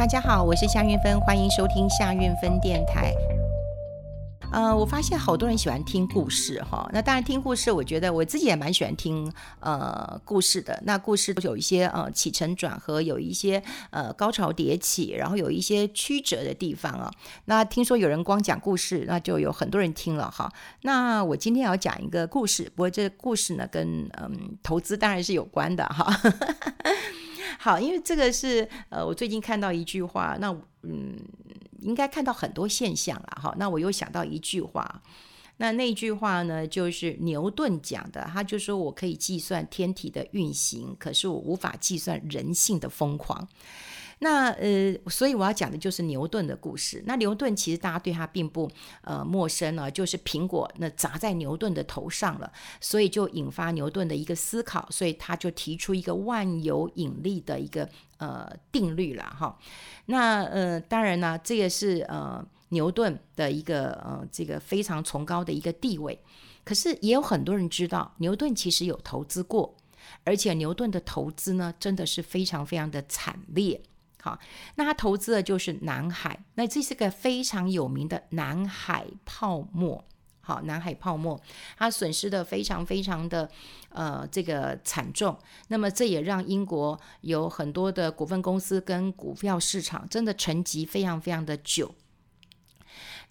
大家好，我是夏运芬，欢迎收听夏运芬电台。呃，我发现好多人喜欢听故事哈。那当然听故事，我觉得我自己也蛮喜欢听呃故事的。那故事都有一些呃起承转合，有一些呃高潮迭起，然后有一些曲折的地方啊。那听说有人光讲故事，那就有很多人听了哈。那我今天要讲一个故事，不过这个故事呢跟嗯投资当然是有关的哈。好，因为这个是呃我最近看到一句话，那嗯。应该看到很多现象了哈，那我又想到一句话，那那句话呢，就是牛顿讲的，他就说我可以计算天体的运行，可是我无法计算人性的疯狂。那呃，所以我要讲的就是牛顿的故事。那牛顿其实大家对他并不呃陌生了，就是苹果那砸在牛顿的头上了，所以就引发牛顿的一个思考，所以他就提出一个万有引力的一个呃定律了哈。那呃，当然呢，这也是呃牛顿的一个呃这个非常崇高的一个地位。可是也有很多人知道，牛顿其实有投资过，而且牛顿的投资呢，真的是非常非常的惨烈。好，那他投资的就是南海，那这是个非常有名的南海泡沫。好，南海泡沫，它损失的非常非常的呃这个惨重。那么这也让英国有很多的股份公司跟股票市场真的沉寂非常非常的久。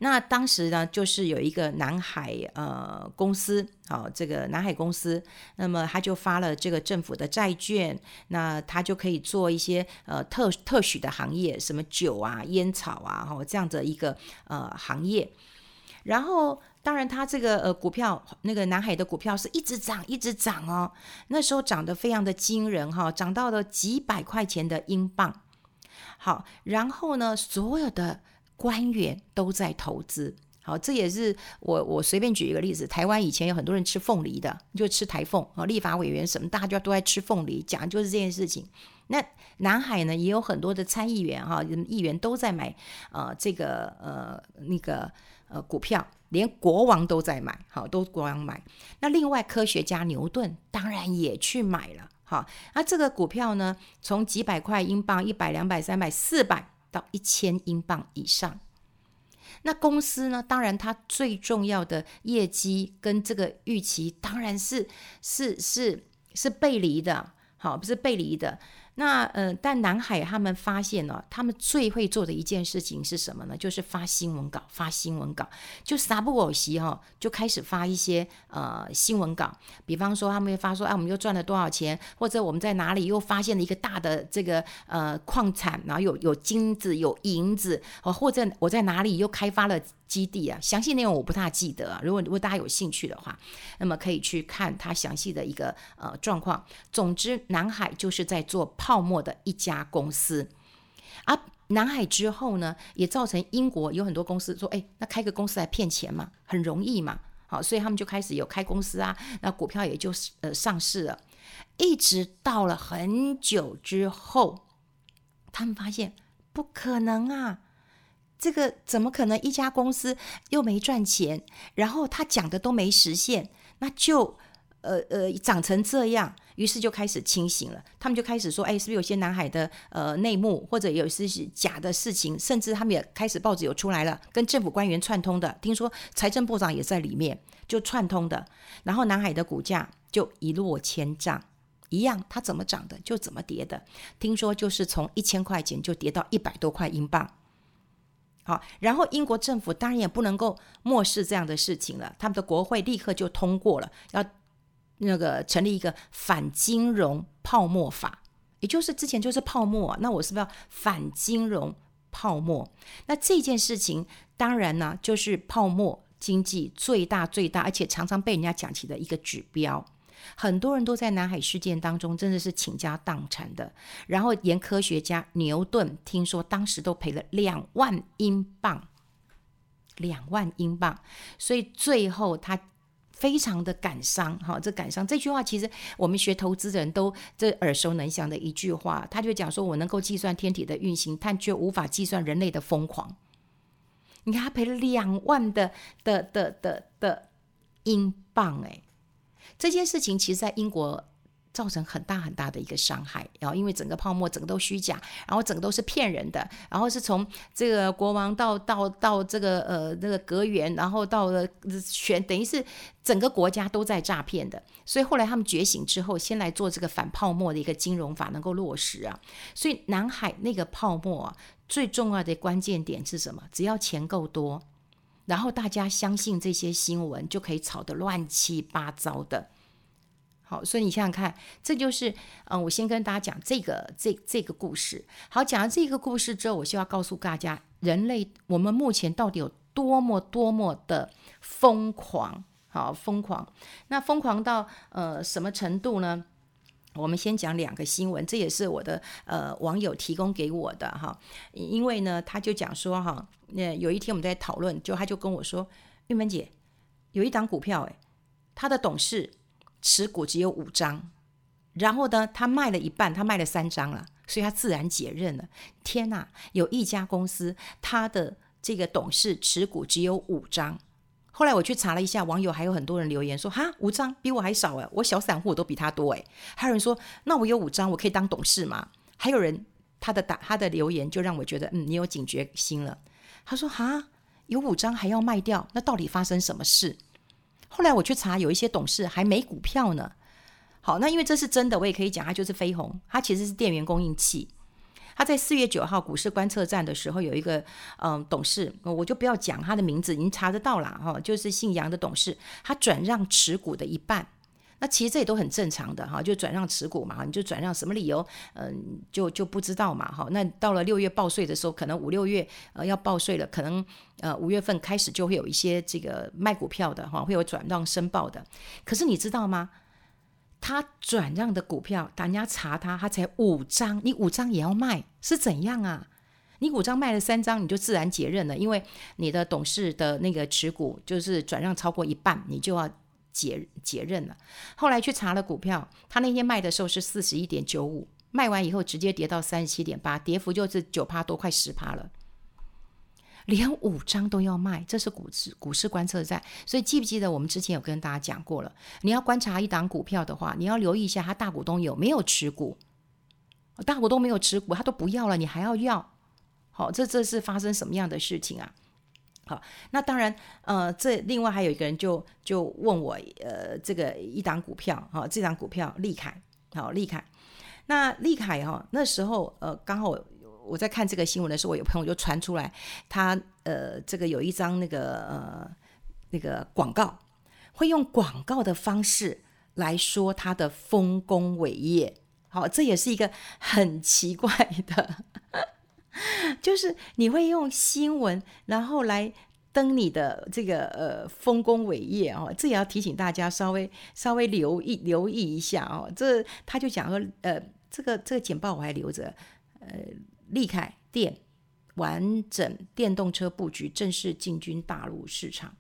那当时呢，就是有一个南海呃公司，好、哦，这个南海公司，那么他就发了这个政府的债券，那他就可以做一些呃特特许的行业，什么酒啊、烟草啊，哈、这样的一个呃行业。然后，当然他这个呃股票，那个南海的股票是一直涨，一直涨哦，那时候涨得非常的惊人哈、涨到了几百块钱的英镑。好，然后呢，所有的。官员都在投资，好，这也是我我随便举一个例子，台湾以前有很多人吃凤梨的，就吃台凤啊，立法委员什么，大家都在吃凤梨，讲的就是这件事情。那南海呢，也有很多的参议员哈，议员都在买呃这个呃那个呃股票，连国王都在买，好，都国王买。那另外科学家牛顿当然也去买了，好，那这个股票呢，从几百块英镑，一百、两百、三百、四百。到一千英镑以上，那公司呢？当然，它最重要的业绩跟这个预期，当然是是是是背离的，好，不是背离的。那呃，但南海他们发现呢，他们最会做的一件事情是什么呢？就是发新闻稿，发新闻稿，就撒不五时哈，就开始发一些呃新闻稿。比方说，他们会发说，哎，我们又赚了多少钱，或者我们在哪里又发现了一个大的这个呃矿产，然后有有金子、有银子，哦或者我在哪里又开发了。基地啊，详细内容我不太记得啊。如果如果大家有兴趣的话，那么可以去看它详细的一个呃状况。总之，南海就是在做泡沫的一家公司。啊、南海之后呢，也造成英国有很多公司说：“哎，那开个公司来骗钱嘛，很容易嘛。”好，所以他们就开始有开公司啊，那股票也就呃上市了。一直到了很久之后，他们发现不可能啊。这个怎么可能？一家公司又没赚钱，然后他讲的都没实现，那就呃呃长成这样，于是就开始清醒了。他们就开始说：“哎，是不是有些南海的呃内幕，或者有些假的事情？甚至他们也开始报纸有出来了，跟政府官员串通的。听说财政部长也在里面，就串通的。然后南海的股价就一落千丈，一样，它怎么涨的就怎么跌的。听说就是从一千块钱就跌到一百多块英镑。”好，然后英国政府当然也不能够漠视这样的事情了，他们的国会立刻就通过了，要那个成立一个反金融泡沫法，也就是之前就是泡沫，那我是不是要反金融泡沫？那这件事情当然呢，就是泡沫经济最大最大，而且常常被人家讲起的一个指标。很多人都在南海事件当中真的是倾家荡产的，然后连科学家牛顿听说当时都赔了两万英镑，两万英镑，所以最后他非常的感伤。哈，这感伤这句话其实我们学投资人都这耳熟能详的一句话，他就讲说：“我能够计算天体的运行，但却无法计算人类的疯狂。”你看他赔了两万的的的的的英镑，哎。这件事情其实，在英国造成很大很大的一个伤害。然后因为整个泡沫整个都虚假，然后整个都是骗人的，然后是从这个国王到到到这个呃那个阁员，然后到了全等于是整个国家都在诈骗的。所以后来他们觉醒之后，先来做这个反泡沫的一个金融法能够落实啊。所以南海那个泡沫啊，最重要的关键点是什么？只要钱够多。然后大家相信这些新闻，就可以炒得乱七八糟的。好，所以你想想看，这就是嗯，我先跟大家讲这个这这个故事。好，讲完这个故事之后，我需要告诉大家，人类我们目前到底有多么多么的疯狂？好，疯狂。那疯狂到呃什么程度呢？我们先讲两个新闻，这也是我的呃网友提供给我的哈，因为呢，他就讲说哈，那有一天我们在讨论，就他就跟我说，玉芬姐，有一档股票诶，他的董事持股只有五张，然后呢，他卖了一半，他卖了三张了，所以他自然解任了。天哪，有一家公司，他的这个董事持股只有五张。后来我去查了一下，网友还有很多人留言说：“哈，五张比我还少哎，我小散户都比他多哎。”还有人说：“那我有五张，我可以当董事吗？”还有人他的打他的留言就让我觉得，嗯，你有警觉心了。他说：“哈，有五张还要卖掉，那到底发生什么事？”后来我去查，有一些董事还没股票呢。好，那因为这是真的，我也可以讲，它就是飞鸿，它其实是电源供应器。它在四月九号股市观测站的时候，有一个嗯董事，我就不要讲他的名字，您查得到啦哈，就是姓杨的董事，他转让持股的一半，那其实这也都很正常的哈，就转让持股嘛，你就转让什么理由，嗯，就就不知道嘛哈。那到了六月报税的时候，可能五六月呃要报税了，可能呃五月份开始就会有一些这个卖股票的哈，会有转让申报的，可是你知道吗？他转让的股票，大家查他，他才五张，你五张也要卖，是怎样啊？你五张卖了三张，你就自然解任了，因为你的董事的那个持股就是转让超过一半，你就要解解任了。后来去查了股票，他那天卖的时候是四十一点九五，卖完以后直接跌到三十七点八，跌幅就是九趴多，快十趴了。连五张都要卖，这是股市股市观测站。所以记不记得我们之前有跟大家讲过了？你要观察一档股票的话，你要留意一下它大股东有没有持股。大股东没有持股，他都不要了，你还要要？好，这这是发生什么样的事情啊？好，那当然，呃，这另外还有一个人就就问我，呃，这个一档股票，哈，这档股票利凯，好，利凯，那利凯哈，那时候呃刚好。我在看这个新闻的时候，我有朋友就传出来，他呃，这个有一张那个呃那个广告，会用广告的方式来说他的丰功伟业。好，这也是一个很奇怪的，就是你会用新闻然后来登你的这个呃丰功伟业哦，这也要提醒大家稍微稍微留意留意一下哦。这他就讲说呃，这个这个简报我还留着呃。立凯电完整电动车布局正式进军大陆市场，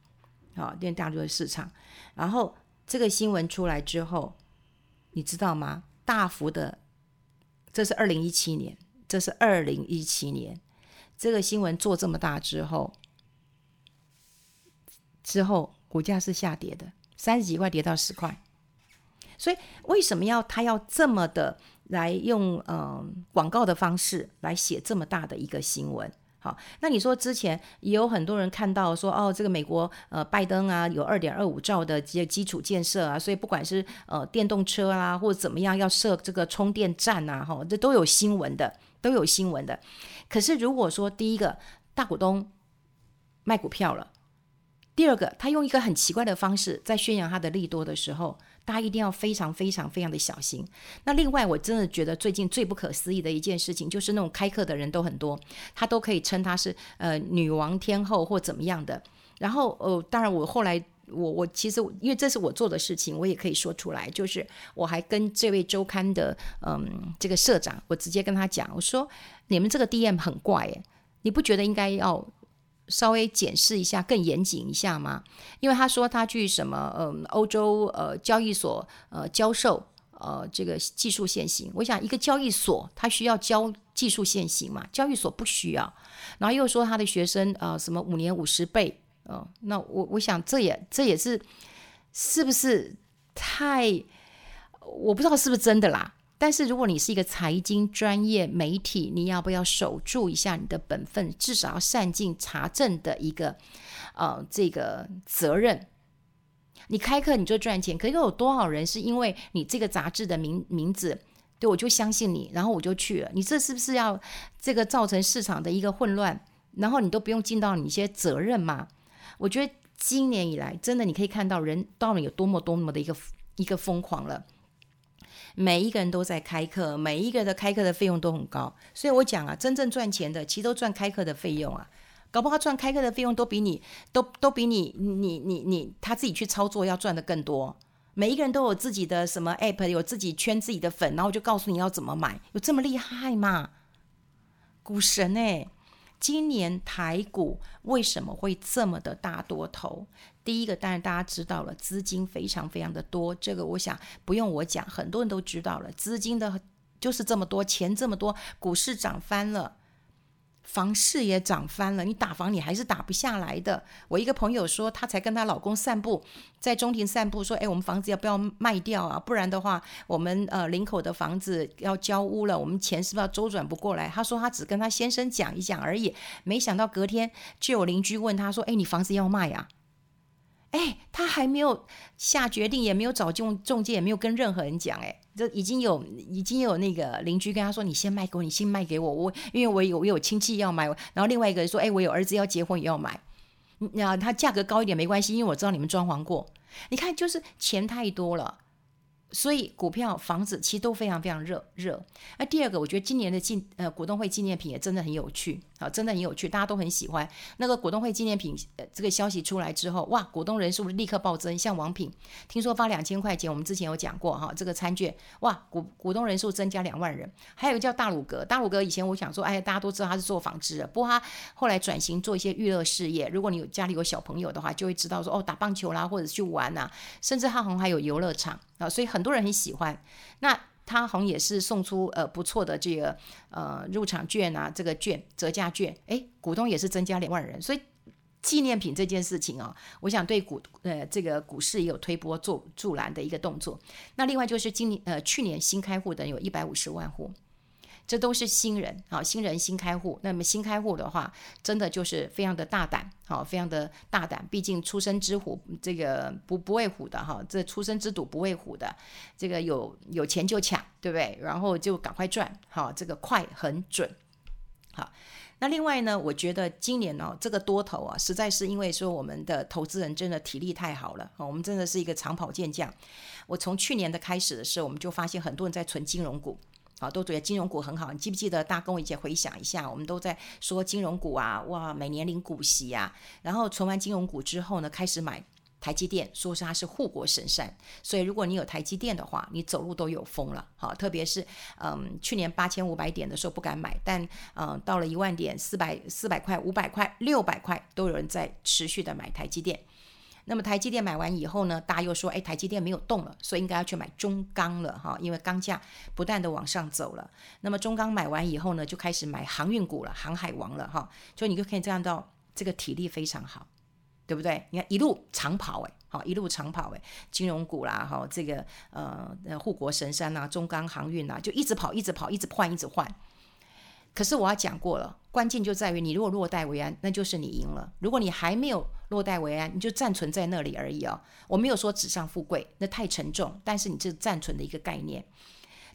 好，电大陆的市场。然后这个新闻出来之后，你知道吗？大幅的，这是二零一七年，这是二零一七年，这个新闻做这么大之后，之后股价是下跌的，三十几块跌到十块。所以为什么要他要这么的？来用嗯、广告的方式来写这么大的一个新闻，好，那你说之前也有很多人看到说哦，这个美国呃拜登啊有二点二五兆的基基础建设啊，所以不管是呃电动车啊或者怎么样要设这个充电站呐，哈，这都有新闻的，都有新闻的。可是如果说第一个大股东卖股票了，第二个他用一个很奇怪的方式在宣扬他的利多的时候。大家一定要非常非常非常的小心。那另外，我真的觉得最近最不可思议的一件事情，就是那种开课的人都很多，他都可以称他是呃女王天后或怎么样的。然后呃，当然我后来我我其实因为这是我做的事情，我也可以说出来，就是我还跟这位周刊的嗯这个社长，我直接跟他讲，我说你们这个 DM 很怪诶，你不觉得应该要？稍微检视一下，更严谨一下吗？因为他说他去什么，嗯，欧洲呃交易所呃教授呃这个技术线型。我想一个交易所他需要教技术线型嘛？交易所不需要。然后又说他的学生呃什么五年五十倍，嗯、呃，那我我想这也这也是是不是太？我不知道是不是真的啦。但是如果你是一个财经专业媒体，你要不要守住一下你的本分，至少要善尽查证的一个呃这个责任？你开课你就赚钱，可是有多少人是因为你这个杂志的名名字，对，我就相信你，然后我就去了。你这是不是要这个造成市场的一个混乱？然后你都不用尽到你一些责任吗？我觉得今年以来，真的你可以看到人到底有多么多么的一个一个疯狂了。每一个人都在开课，每一个人的开课的费用都很高，所以我讲啊，真正赚钱的其实都赚开课的费用啊，搞不好赚开课的费用都比你都都比你你你你他自己去操作要赚的更多。每一个人都有自己的什么 app，有自己圈自己的粉，然后就告诉你要怎么买，有这么厉害吗？股神哎！今年台股为什么会这么的大多头？第一个，当然大家知道了，资金非常非常的多，这个我想不用我讲，很多人都知道了，资金的就是这么多，钱这么多，股市涨翻了。房市也涨翻了，你打房你还是打不下来的。我一个朋友说，她才跟她老公散步，在中庭散步，说：“哎，我们房子要不要卖掉啊？不然的话，我们呃林口的房子要交屋了，我们钱是不是要周转不过来？”她说她只跟她先生讲一讲而已，没想到隔天就有邻居问她说：“哎，你房子要卖啊？”哎，他还没有下决定，也没有找中中介，也没有跟任何人讲。哎，这已经有已经有那个邻居跟他说：“你先卖给我，你先卖给我，我因为我有我有亲戚要买。”然后另外一个人说：“哎，我有儿子要结婚也要买，那他价格高一点没关系，因为我知道你们装潢过。你看，就是钱太多了。”所以股票、房子其实都非常非常热热。那第二个，我觉得今年的纪呃股东会纪念品也真的很有趣啊，真的很有趣，大家都很喜欢。那个股东会纪念品呃这个消息出来之后，哇，股东人数立刻暴增。像王品，听说发两千块钱，我们之前有讲过哈，这个餐券，哇，股股东人数增加两万人。还有一个叫大鲁阁，大鲁阁以前我想说，哎，大家都知道他是做纺织的，不过他后来转型做一些娱乐事业。如果你有家里有小朋友的话，就会知道说，哦，打棒球啦，或者去玩呐、啊，甚至他好像还有游乐场。啊，所以很多人很喜欢。那他好像也是送出呃不错的这个呃入场券啊，这个券折价券，哎，股东也是增加两万人。所以纪念品这件事情啊，我想对股呃这个股市也有推波助助澜的一个动作。那另外就是今年呃去年新开户的有一百五十万户。这都是新人啊，新人新开户。那么新开户的话，真的就是非常的大胆，好，非常的大胆。毕竟初生之虎，这个不不畏虎的哈，这初生之犊不畏虎的，这个有有钱就抢，对不对？然后就赶快赚，好，这个快很准。好，那另外呢，我觉得今年呢，这个多头啊，实在是因为说我们的投资人真的体力太好了，我们真的是一个长跑健将。我从去年的开始的时候，我们就发现很多人在存金融股。啊，都觉得金融股很好。你记不记得？大家跟我一起回想一下，我们都在说金融股啊，哇，每年领股息啊。然后存完金融股之后呢，开始买台积电，说是它是护国神山。所以如果你有台积电的话，你走路都有风了。好，特别是嗯，去年八千五百点的时候不敢买，但嗯，到了一万点，四百四百块、五百块、六百块，都有人在持续的买台积电。那么台积电买完以后呢，大家又说，哎，台积电没有动了，所以应该要去买中钢了哈，因为钢价不断的往上走了。那么中钢买完以后呢，就开始买航运股了，航海王了哈，就你就可以看到这个体力非常好，对不对？你看一路长跑哎，好一路长跑哎，金融股啦哈，这个呃护国神山呐，中钢航运呐，就一直跑一直跑，一直换一直换。可是我要讲过了，关键就在于你如果落袋为安，那就是你赢了；如果你还没有落袋为安，你就暂存在那里而已哦。我没有说纸上富贵，那太沉重。但是你这暂存的一个概念。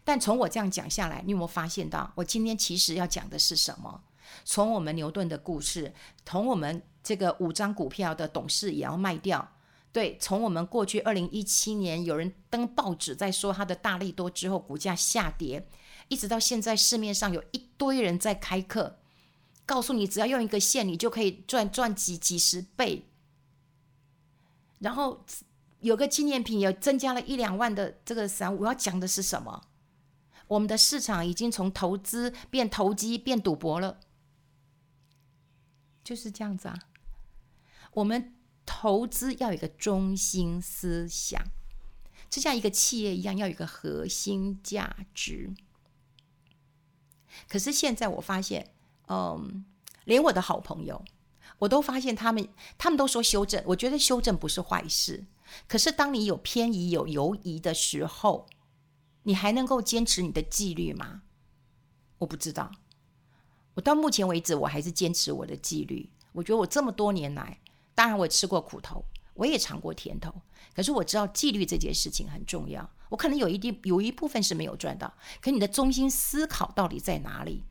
但从我这样讲下来，你有没有发现到，我今天其实要讲的是什么？从我们牛顿的故事，从我们这个五张股票的董事也要卖掉。对，从我们过去二零一七年有人登报纸在说他的大利多之后，股价下跌。一直到现在，市面上有一堆人在开课，告诉你只要用一个线，你就可以赚赚几几十倍。然后有个纪念品也增加了一两万的这个散，我要讲的是什么？我们的市场已经从投资变投机变赌博了，就是这样子啊。我们投资要有一个中心思想，就像一个企业一样，要有一个核心价值。可是现在我发现，嗯，连我的好朋友，我都发现他们，他们都说修正。我觉得修正不是坏事。可是当你有偏移、有犹疑的时候，你还能够坚持你的纪律吗？我不知道。我到目前为止，我还是坚持我的纪律。我觉得我这么多年来，当然我吃过苦头，我也尝过甜头。可是我知道纪律这件事情很重要。我可能有一定有一部分是没有赚到，可你的中心思考到底在哪里？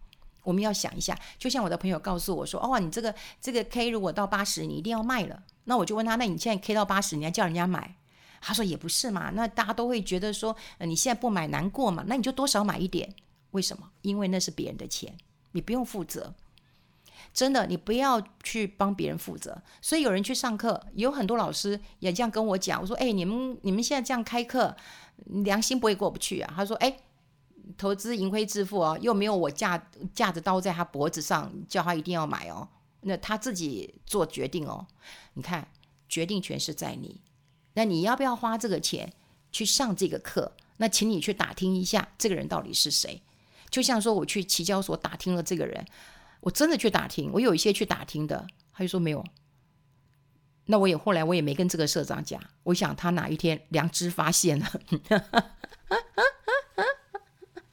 我们要想一下。就像我的朋友告诉我说：“哦，你这个这个 K 如果到八十，你一定要卖了。”那我就问他：“那你现在 K 到八十，你还叫人家买？”他说：“也不是嘛，那大家都会觉得说，呃，你现在不买难过嘛？那你就多少买一点。为什么？因为那是别人的钱。”你不用负责，真的，你不要去帮别人负责。所以有人去上课，有很多老师也这样跟我讲。我说：“哎，你们你们现在这样开课，良心不会过不去啊？”他说：“哎，投资盈亏自负哦，又没有我架架着刀在他脖子上，叫他一定要买哦。那他自己做决定哦。你看，决定权是在你。那你要不要花这个钱去上这个课？那请你去打听一下，这个人到底是谁。”就像说，我去期交所打听了这个人，我真的去打听，我有一些去打听的，他就说没有。那我也后来我也没跟这个社长讲，我想他哪一天良知发现了，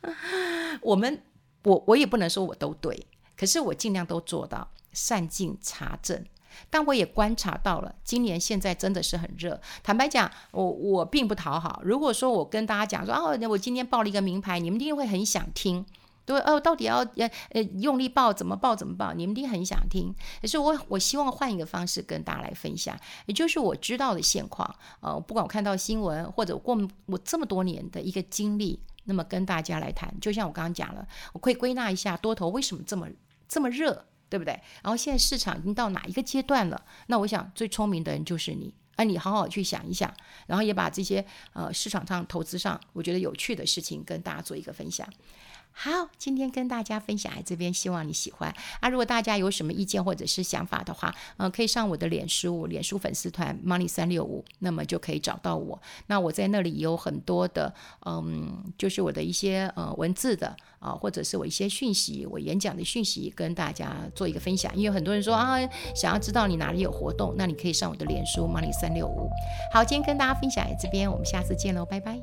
我们我我也不能说我都对，可是我尽量都做到善尽查证。但我也观察到了，今年现在真的是很热。坦白讲，我我并不讨好。如果说我跟大家讲说，哦，我今天报了一个名牌，你们一定会很想听，对，哦，到底要呃呃用力报，怎么报怎么报，你们一定很想听。可是我我希望换一个方式跟大家来分享，也就是我知道的现况。呃，不管我看到新闻，或者过我这么多年的一个经历，那么跟大家来谈。就像我刚刚讲了，我可以归纳一下多头为什么这么这么热。对不对？然后现在市场已经到哪一个阶段了？那我想最聪明的人就是你，啊，你好好去想一想，然后也把这些呃市场上投资上我觉得有趣的事情跟大家做一个分享。好，今天跟大家分享在这边，希望你喜欢啊！如果大家有什么意见或者是想法的话，呃，可以上我的脸书，脸书粉丝团 Money 三六五，那么就可以找到我。那我在那里有很多的，嗯，就是我的一些呃文字的啊、或者是我一些讯息，我演讲的讯息，跟大家做一个分享。因为很多人说啊，想要知道你哪里有活动，那你可以上我的脸书 Money 三六五。好，今天跟大家分享在这边，我们下次见喽，拜拜。